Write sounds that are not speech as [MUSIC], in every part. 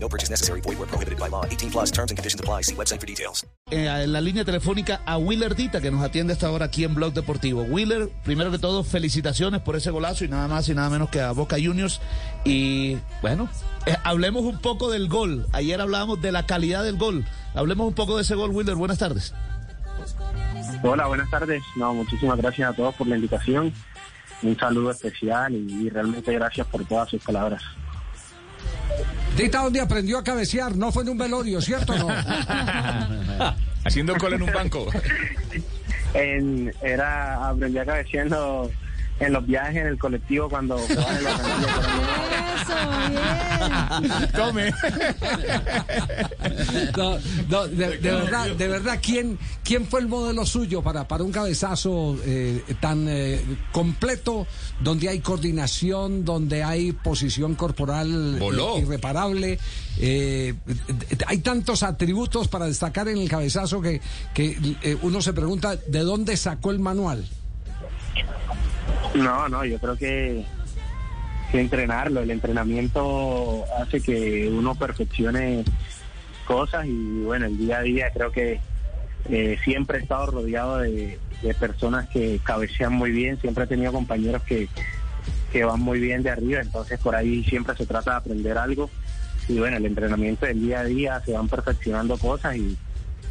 No purchase necessary. Void where prohibited by law. 18 plus terms and conditions apply. See website for details. Eh, en la línea telefónica a Willer Dita, que nos atiende hasta ahora aquí en Blog Deportivo. Willer, primero que todo, felicitaciones por ese golazo y nada más y nada menos que a Boca Juniors. Y bueno, eh, hablemos un poco del gol. Ayer hablábamos de la calidad del gol. Hablemos un poco de ese gol, Willer. Buenas tardes. Hola, buenas tardes. No, muchísimas gracias a todos por la invitación. Un saludo especial y, y realmente gracias por todas sus palabras. Dita, ¿dónde aprendió a cabecear? No fue en un velorio, ¿cierto o no? [LAUGHS] Haciendo cola en un banco. En, era aprendí a cabeceando en los viajes en el colectivo cuando en los [LAUGHS] Tome. [LAUGHS] No, no, de, de verdad, de verdad, ¿quién, quién fue el modelo suyo para, para un cabezazo eh, tan eh, completo, donde hay coordinación, donde hay posición corporal eh, Voló. irreparable? Eh, hay tantos atributos para destacar en el cabezazo que, que eh, uno se pregunta de dónde sacó el manual. No, no, yo creo que, que entrenarlo, el entrenamiento hace que uno perfeccione cosas y bueno, el día a día creo que eh, siempre he estado rodeado de, personas que cabecean muy bien, siempre he tenido compañeros que, que van muy bien de arriba, entonces por ahí siempre se trata de aprender algo y bueno, el entrenamiento del día a día se van perfeccionando cosas y,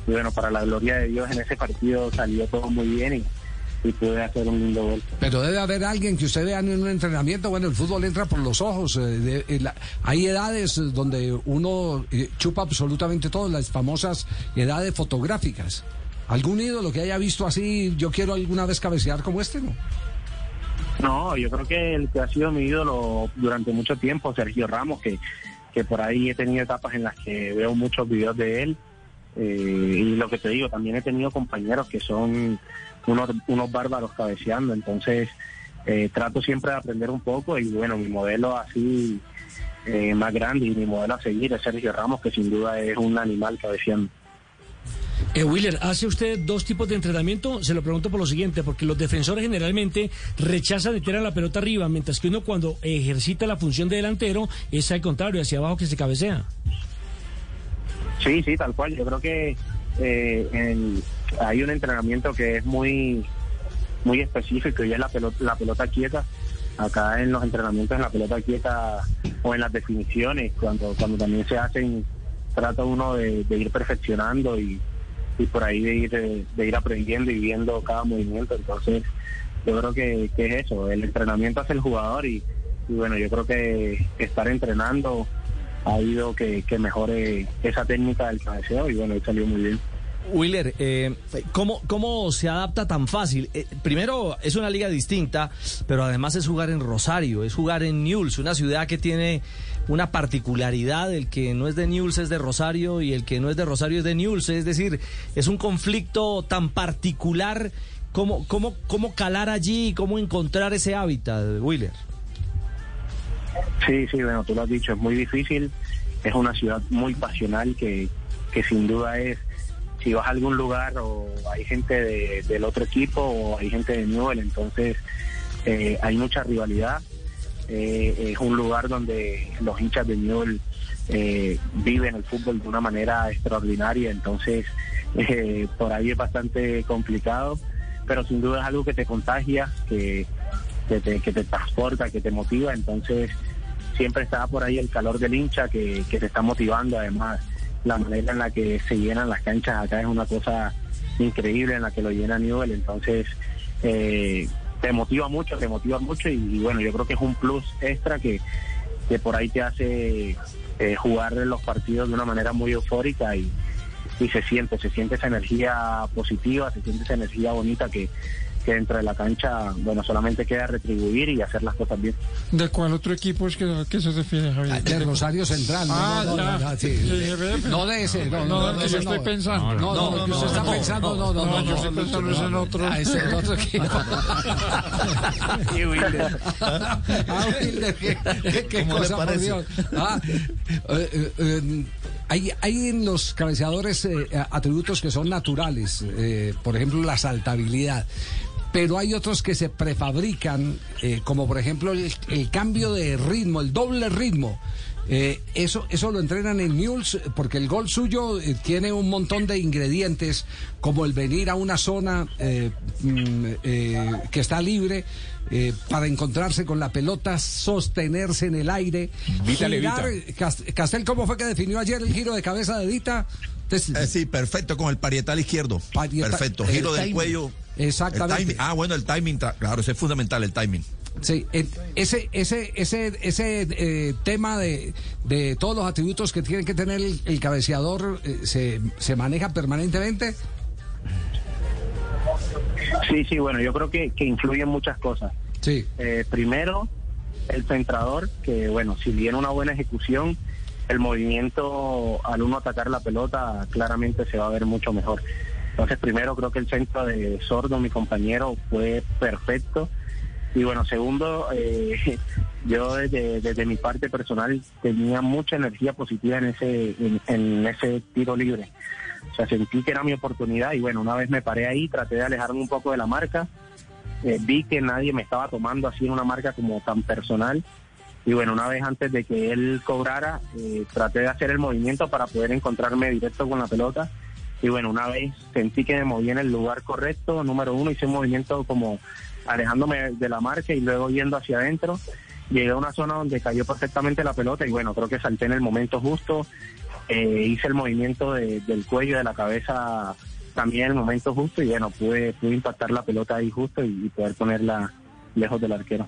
y bueno, para la gloria de Dios en ese partido salió todo muy bien y, y pude hacer un lindo gol. Pero debe haber alguien que usted vea en un entrenamiento. Bueno, el fútbol entra por los ojos. eh, de- eh, la- hay edades eh, donde uno chupa absolutamente todo, las famosas edades fotográficas. ¿Algún ídolo que haya visto así, yo quiero alguna vez cabecear como este, no? No, yo creo que el que ha sido mi ídolo durante mucho tiempo, Sergio Ramos, que, que por ahí he tenido etapas en las que veo muchos videos de él. Eh, y lo que te digo, también he tenido compañeros que son unos, unos bárbaros cabeceando, entonces eh, trato siempre de aprender un poco y bueno, mi modelo así eh, más grande y mi modelo a seguir es Sergio Ramos, que sin duda es un animal cabeceando. Eh, Willer, ¿hace usted dos tipos de entrenamiento? Se lo pregunto por lo siguiente, porque los defensores generalmente rechazan de tirar la pelota arriba, mientras que uno cuando ejercita la función de delantero es al contrario, hacia abajo que se cabecea. Sí, sí, tal cual. Yo creo que eh, hay un entrenamiento que es muy muy específico y es la pelota, la pelota quieta. Acá en los entrenamientos en la pelota quieta o en las definiciones, cuando cuando también se hacen, trata uno de, de ir perfeccionando y, y por ahí de ir, de, de ir aprendiendo y viendo cada movimiento. Entonces, yo creo que, que es eso, el entrenamiento hace el jugador y, y bueno, yo creo que estar entrenando ha ido que, que mejore esa técnica del cabeceo y bueno, salió muy bien. Willer, eh, ¿cómo, ¿cómo se adapta tan fácil? Eh, primero, es una liga distinta, pero además es jugar en Rosario, es jugar en Newell's, una ciudad que tiene una particularidad, el que no es de Newell's es de Rosario y el que no es de Rosario es de Newell's, es decir, es un conflicto tan particular, ¿cómo, cómo, cómo calar allí y cómo encontrar ese hábitat, Willer? Sí, sí, bueno, tú lo has dicho, es muy difícil, es una ciudad muy pasional que, que sin duda es, si vas a algún lugar o hay gente de- del otro equipo o hay gente de Newell, entonces eh, hay mucha rivalidad. Eh, es un lugar donde los hinchas de Newell eh, viven el fútbol de una manera extraordinaria, entonces [LAUGHS] eh, por ahí es bastante complicado, pero sin duda es algo que te contagia, que, que te, que te transporta, que te motiva, entonces siempre está por ahí el calor del hincha que, que te está motivando, además la manera en la que se llenan las canchas acá es una cosa increíble en la que lo llena Newell, entonces eh, te motiva mucho, te motiva mucho y, y bueno, yo creo que es un plus extra que, que por ahí te hace eh, jugar los partidos de una manera muy eufórica y, y se siente, se siente esa energía positiva, se siente esa energía bonita que, que dentro de la cancha, bueno, solamente queda retribuir y hacer las cosas bien. ¿De cuál otro equipo es que, se refiere, Javier? De Rosario Central. Ah, no, no, ya. no, no, sí. No de ese, no, No, no, el yo estoy no. pensando. No, no, el que usted está pensando, no, no, no. yo estoy no, pensando es en otro. [LAUGHS] [LAUGHS] Ah, ese es otro equipo. Ah, Wilder, qué, qué- qué ¿Cómo le cosa, por? Dios. Ah, eh, eh, eh, hay, hay en los cabeceadores eh, atributos que son naturales, eh, por ejemplo la saltabilidad. Pero hay otros que se prefabrican, eh, como por ejemplo el, el cambio de ritmo, el doble ritmo. Eh, eso, eso lo entrenan en Mules porque el gol suyo eh, tiene un montón de ingredientes, como el venir a una zona eh, mm, eh, que está libre eh, para encontrarse con la pelota, sostenerse en el aire. Vita girar. Cast- Castel, ¿cómo fue que definió ayer el giro de cabeza de Dita? Entonces, Eh, sí, perfecto, con el parietal izquierdo. Parieta- perfecto, giro del timing. cuello. Exactamente. Ah, bueno, el timing, claro, ese es fundamental, el timing. Sí, en- ese, ese, ese, ese eh, tema de, de todos los atributos que tiene que tener el, el cabeceador eh, se, se maneja permanentemente. Sí, sí, bueno, yo creo que, que influyen muchas cosas. Sí. Eh, primero, el centrador, que bueno, si bien una buena ejecución, el movimiento al uno atacar la pelota claramente se va a ver mucho mejor. Entonces, primero creo que el centro de Sordo, mi compañero, fue perfecto. Y bueno, segundo, eh, [LAUGHS] yo desde, mi parte personal tenía mucha energía positiva en ese, en, en ese tiro libre. O sea, sentí que era mi oportunidad y bueno, una vez me paré ahí, traté de alejarme un poco de la marca. Eh, vi que nadie me estaba tomando así en una marca como tan personal. Y bueno, una vez antes de que él cobrara, eh, traté de hacer el movimiento para poder encontrarme directo con la pelota. Y bueno, una vez sentí que me moví en el lugar correcto, número uno, hice un movimiento como alejándome de la marca y luego yendo hacia adentro. Llegué a una zona donde cayó perfectamente la pelota y bueno, creo que salté en el momento justo. Eh, hice el movimiento de- del cuello, de la cabeza también en el momento justo y bueno, pude, pude impactar la pelota ahí justo y poder ponerla lejos del arquero.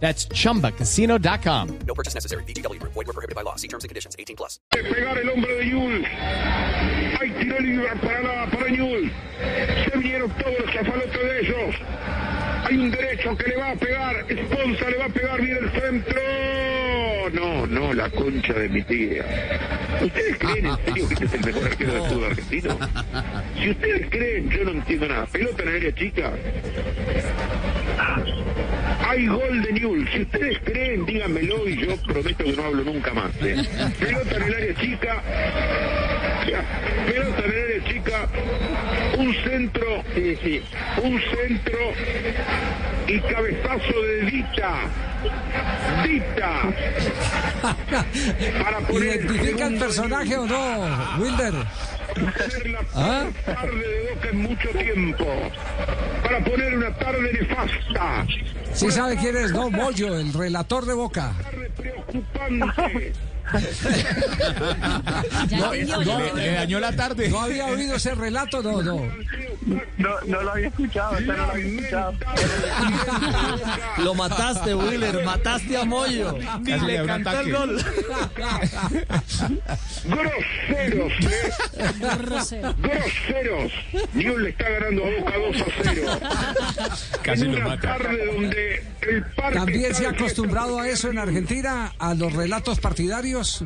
That's chumbacasino.com. No purchase necessary. VGW Group. Void were prohibited by law. See terms and conditions. 18 plus. pegar el hombre de Yul. Hay tiro libre para, la, para Yul. Se vinieron todos los chafalotes de ellos. Hay un derecho que le va a pegar. Esponza le va a pegar bien el centro. No, no, la concha de mi tía. ¿Ustedes creen en serio que este es el mejor arquero del fútbol argentino? Si ustedes creen, yo no entiendo nada. Pelota en área chica. Hay gol de Newell. Si ustedes creen, díganmelo y yo prometo que no hablo nunca más. ¿eh? Pelota en el área chica. Ya, Pelota en el área chica. Un centro. Sí, sí. Un centro. Y cabezazo de Dita. Dita. Para poner ¿Identifica el personaje o no, Wilder? Ser la ¿Ah? tarde de Boca en mucho tiempo. Para poner una tarde nefasta. Sí sabe quién es, no, Moyo, el relator de Boca. Preocupante. [LAUGHS] No, Le, le dañó la tarde. no había oído ese relato, no, no. No, no lo había escuchado, esta no lo había escuchado. Lo mataste, Wheeler, mataste a Moyo. Ni Casi le cantó el gol. Groseros, ¿eh? Groseros. Newell le está ganando a Boca 2 a 0. Casi en lo una mata. tarde donde el parque ¿También se ha acostumbrado a eso en Argentina, a los relatos partidarios?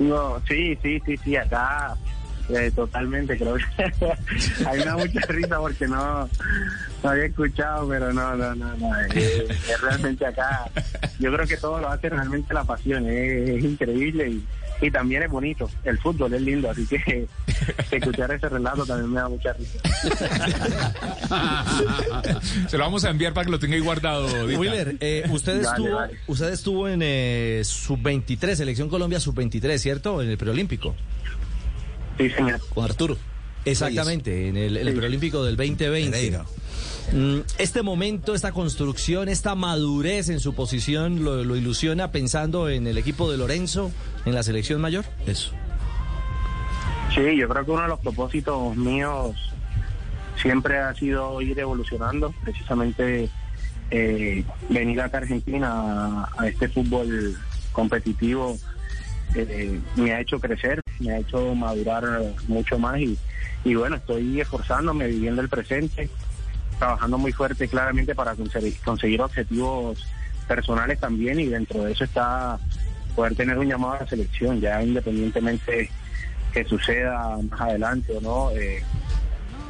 No, sí, sí, sí, sí, acá eh, totalmente, creo que [LAUGHS] a mí me da mucha risa porque no, no había escuchado, pero no, no, no, no, eh, eh, realmente acá, yo creo que todo lo hace realmente la pasión, eh, es increíble y, y también es bonito, el fútbol es lindo, así que, [LAUGHS] escuchar ese relato también me da mucha risa. Se lo vamos a enviar para que lo tenga ahí guardado. Dita. Wheeler, eh, usted, Dale, estuvo, dale. usted estuvo en eh, sub-23, Selección Colombia sub-23, ¿cierto? En el preolímpico. Sí, señor. Con Arturo. Exactamente, en el, en el Sí. preolímpico del 2020. Pereira. Mm, Este momento, esta construcción, esta madurez en su posición lo, lo ilusiona pensando en el equipo de Lorenzo, en la selección mayor. Eso. Sí, yo creo que uno de los propósitos míos siempre ha sido ir evolucionando, precisamente eh, venir acá a Argentina a, a este fútbol competitivo eh, me ha hecho crecer, me ha hecho madurar mucho más y, y bueno, estoy esforzándome, viviendo el presente, trabajando muy fuerte claramente para conseguir, conseguir objetivos personales también y dentro de eso está poder tener un llamado a la selección, ya independientemente que suceda más adelante o no, eh,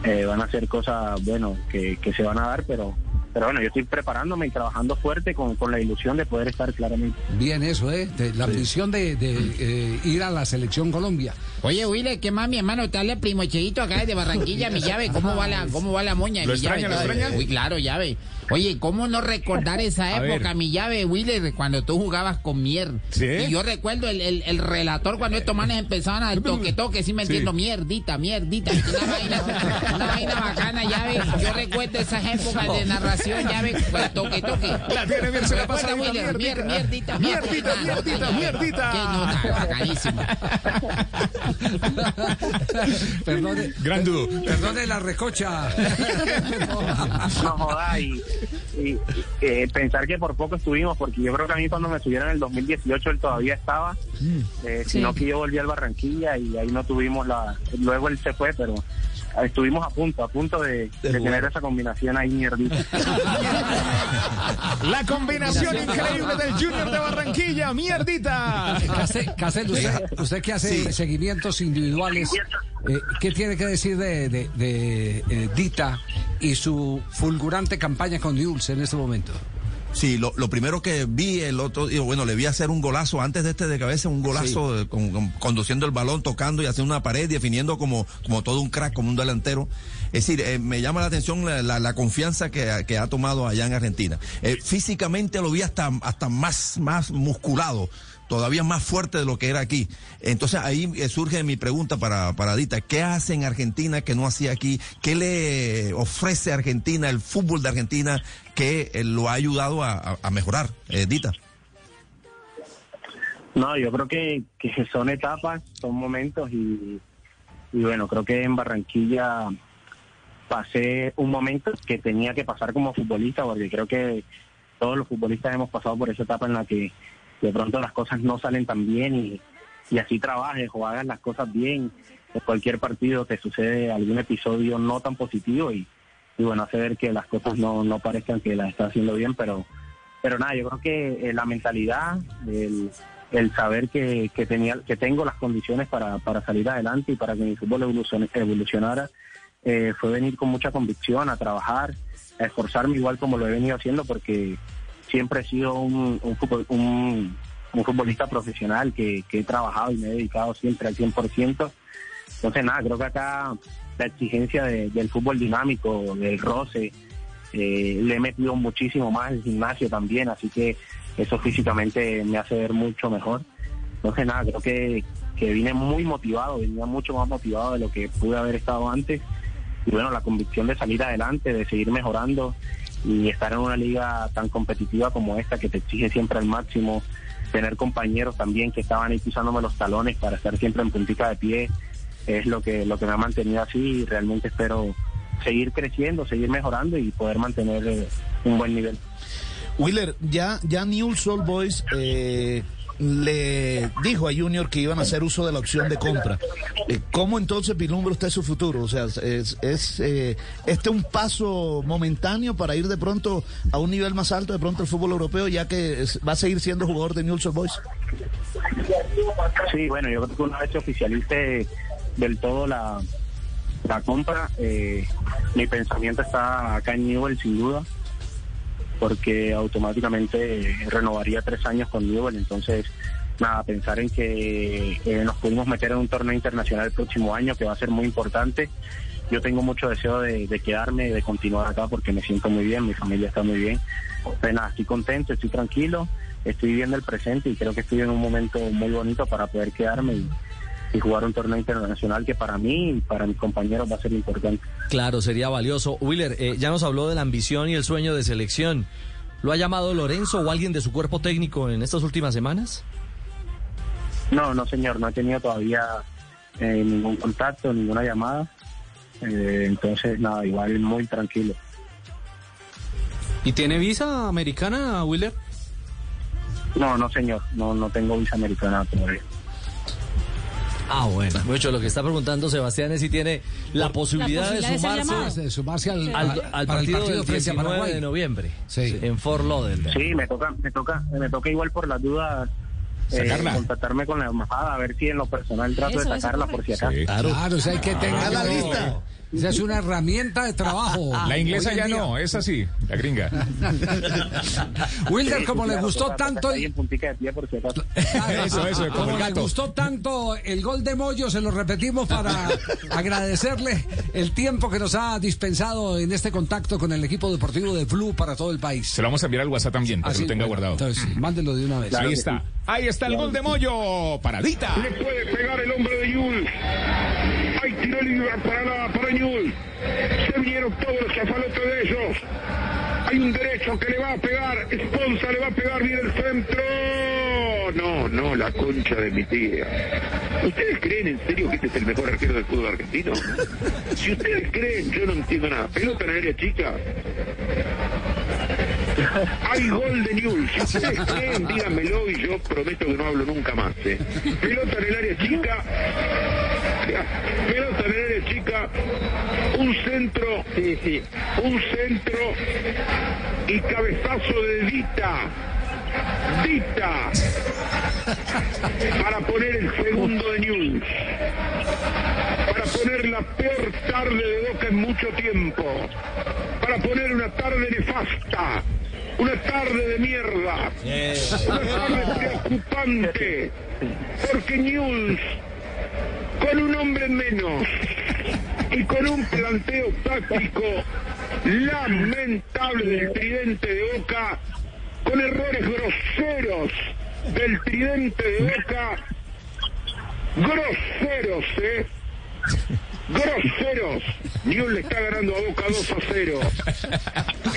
eh, van a ser cosas, bueno, que, que se van a dar, pero pero bueno, yo estoy preparándome y trabajando fuerte con, con la ilusión de poder estar claramente. Bien, eso, ¿eh? De- la ambición de, de, eh, ir a la selección Colombia. Oye, Wille, ¿qué más, mi hermano? Te habla el primo Cheito acá desde Barranquilla, mi [LAUGHS] llave. ¿Cómo va la, cómo va la moña? ¿Lo mi llave? extraña, lo extraña? Uy, claro, llave. Oye, ¿cómo no recordar esa A época, mi llave, Willer, cuando tú jugabas con Mier? ¿Sí? Y yo recuerdo el, el, el relator cuando estos manes empezaban al toque toque, sí me Sí. entiendo, mierdita, mierdita. Una vaina, una vaina bacana, llave. Yo recuerdo esas épocas de narración, llave, pues, toque toque. La tiene bien, se la pasa Willer, mier- mierdita. mierdita, Mierdita, mierdita, mierdita. Qué nota, bacanísimo. perdone, Gran dudo. perdone la recocha. No y, y, eh, pensar que por poco estuvimos, porque yo creo que a mí cuando me subieron en el 2018 él todavía estaba, eh, sino que yo volví al Barranquilla y ahí no tuvimos la... Luego él se fue, pero estuvimos a punto, a punto de, de tener esa combinación ahí mierdita. [LAUGHS] La combinación increíble del Junior de Barranquilla, mierdita. Castel, usted, usted que hace seguimientos individuales, eh, ¿qué tiene que decir de, de- de, eh, Dita y su fulgurante campaña con Newell's en este momento? Sí, lo, lo primero que vi el otro día, bueno, le vi hacer un golazo antes de este de cabeza, un golazo eh, con- con- conduciendo el balón, tocando y haciendo una pared, definiendo como, como todo un crack, como un delantero. Es decir, eh, me llama la atención la, la- la confianza que, que ha tomado allá en Argentina. Eh, físicamente lo vi hasta, hasta más, más musculado, todavía más fuerte de lo que era aquí. Entonces ahí eh, surge mi pregunta para, para Dita, ¿qué hace en Argentina que no hacía aquí? ¿Qué le ofrece a Argentina, el fútbol de Argentina, que eh, lo ha ayudado a, a- mejorar? Eh, Dita. No, yo creo que, que son etapas, son momentos y, y bueno, creo que en Barranquilla pasé un momento que tenía que pasar como futbolista, porque creo que todos los futbolistas hemos pasado por esa etapa en la que de pronto las cosas no salen tan bien y, y así trabajes o hagas las cosas bien. En cualquier partido te sucede algún episodio no tan positivo y, y bueno, hace ver que las cosas no, no parezcan que las está haciendo bien, pero pero nada, yo creo que eh, la mentalidad, el, el saber que, que tenía, que tengo las condiciones para, para salir adelante y para que mi fútbol evolucione- evolucionara, eh, fue venir con mucha convicción a trabajar, a esforzarme igual como lo he venido haciendo porque siempre he sido un, un, futbol- un- un futbolista profesional que, he trabajado y me he dedicado siempre al 100%. Entonces nada, creo que acá la exigencia de- del fútbol dinámico, del roce, eh, le he metido muchísimo más el gimnasio también, así que eso físicamente me hace ver mucho mejor. Entonces nada, creo que, que vine muy motivado, venía mucho más motivado de lo que pude haber estado antes. Y bueno, la convicción de salir adelante, de seguir mejorando y estar en una liga tan competitiva como esta que te exige siempre al máximo, tener compañeros también que estaban ahí pisándome los talones para estar siempre en puntita de pie, es lo que, lo que me ha mantenido así y realmente espero seguir creciendo, seguir mejorando y poder mantener eh, un buen nivel. Wheeler, ya, ya Newell's Old Boys eh, le dijo a Junior que iban a hacer uso de la opción de compra. Eh, ¿Cómo entonces vislumbra usted su futuro? O sea, ¿es, es eh, este un paso momentáneo para ir de pronto a un nivel más alto, de pronto el fútbol europeo, ya que va a seguir siendo jugador de Newell's Boys? Sí, bueno, yo creo que una vez oficialice del todo la, la compra, eh, mi pensamiento está acá en Newell sin duda, porque automáticamente renovaría tres años con Newell, entonces nada, pensar en que eh, nos pudimos meter en un torneo internacional el próximo año que va a ser muy importante. Yo tengo mucho deseo de, de quedarme, de continuar acá porque me siento muy bien, mi familia está muy bien. Pues nada, estoy contento, estoy tranquilo, estoy viviendo el presente y creo que estoy en un momento muy bonito para poder quedarme y, y jugar un torneo internacional que para mí y para mis compañeros va a ser importante. Claro, sería valioso. Willer, eh, ya nos habló de la ambición y el sueño de selección. ¿Lo ha llamado Lorenzo o alguien de su cuerpo técnico en estas últimas semanas? No, no señor, no he tenido todavía eh, ningún contacto, ninguna llamada. Eh, entonces, nada, igual muy tranquilo. ¿Y tiene visa americana, Willer? No, no señor, no, no tengo visa americana todavía. Ah, bueno. Mucho lo que está preguntando Sebastián es si tiene la posibilidad, de sumarse, De sumarse al, al- al- el partido, del frente a 19 Paraguay. de noviembre Sí. en Fort Lauderdale. Sí, me toca, me toca, me toca igual por las dudas eh, contactarme con la embajada a ver si en lo personal trato Eso, de sacarla por si acaso. Claro, o sea, hay que tener a la lista. Esa es una herramienta de trabajo. La inglesa ya día. no, esa sí, la gringa. [LAUGHS] Wilder, como sí, le gustó tanto el. Eso, eso, como le gustó tanto el gol de Moyo, se lo repetimos para agradecerle el tiempo que nos ha dispensado en este contacto con el equipo deportivo de Blue para todo el país. Se lo vamos a enviar al WhatsApp también, para Así, que lo tenga bueno, guardado. Entonces, mándelo de una vez. Ahí está. Ahí está el gol de Moyo. Paradita. Le puede pegar el hombre de Yul. Libre para, la, para Newell. Se vinieron todos los chafalotes de ellos. Hay un derecho que le va a pegar. Esponza le va a pegar bien el centro. No, no, la concha de mi tía. ¿Ustedes creen en serio que este es el mejor arquero del fútbol argentino? Si ustedes creen, yo no entiendo nada. Pelota en área chica. Hay gol de Newell. Si ustedes creen, díganmelo y yo prometo que no hablo nunca más. ¿eh? Pelota en el área chica. El área chica. Un centro. Sí, sí. Un centro. Y cabezazo de Dita. Dita. Para poner el segundo de Newell. Para poner la peor tarde de Boca en mucho tiempo. Para poner una tarde nefasta. Una tarde de mierda. Una tarde preocupante. Porque News, con un hombre menos y con un planteo táctico lamentable del tridente de Boca, con errores groseros del tridente de Boca, groseros, ¿eh? Groseros. Newell le está ganando a Boca 2 a 0.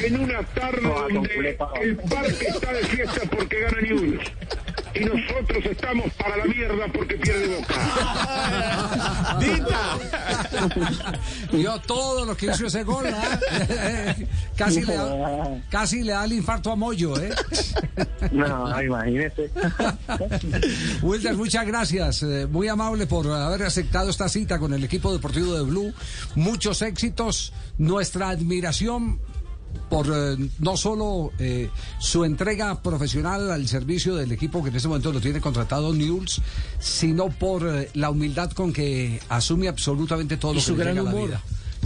En una tarde donde el parque está de fiesta porque gana Newell. Y nosotros estamos para la mierda porque pierde Boca. [LAUGHS] Vio todo lo que hizo ese gol, ¿ah? [LAUGHS] casi, le da, casi le da el infarto a Moyo, ¿eh? [LAUGHS] No, imagínese. Wilder, muchas gracias. eh, muy amable por haber aceptado esta cita con el equipo deportivo de Blue. Muchos éxitos. Nuestra admiración por eh, no solo eh, su entrega profesional al servicio del equipo que en este momento lo tiene contratado News, sino por eh, la humildad con que asume absolutamente todo Y lo que su le gran llega a la humor. vida.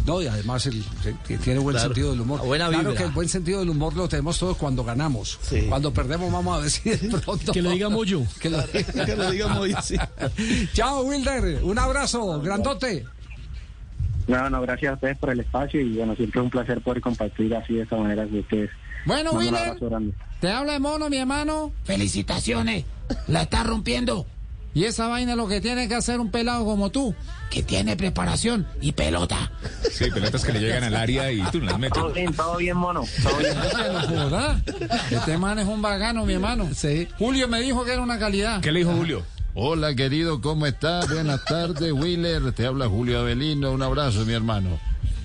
No, y además el- que tiene buen Claro, sentido del humor. buena claro que el buen sentido del humor lo tenemos todos cuando ganamos. Cuando perdemos vamos a decir de pronto. Que lo diga Moyo. Que lo, [LAUGHS] Que lo diga Moyo, sí. [LAUGHS] Chao, Wilder. Un abrazo, grandote. No, no, gracias a ustedes por el espacio y bueno, siempre es un placer poder compartir así de esta manera con ustedes. Bueno, grande. te habla de mono, mi hermano. Felicitaciones. La está rompiendo. Y esa vaina es lo que tiene que hacer un pelado como tú, que tiene preparación y pelota. Sí, pelotas que le llegan al área y tú no las metes. Todo bien, todo bien, mono. Todo bien. [LAUGHS] ¿Verdad? Este man es un vagano, mi hermano. Sí. Julio me dijo que era una calidad. ¿Qué le dijo Julio? Hola querido, ¿cómo estás? Buenas tardes, Willer. Te habla Julio Avelino. Un abrazo, mi hermano.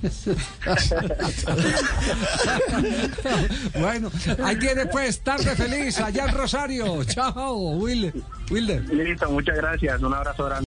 [LAUGHS] bueno, ahí tiene pues tarde feliz allá en Rosario. Chao, Wilder. Wilder. Listo, muchas gracias. Un abrazo grande.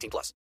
18 plus.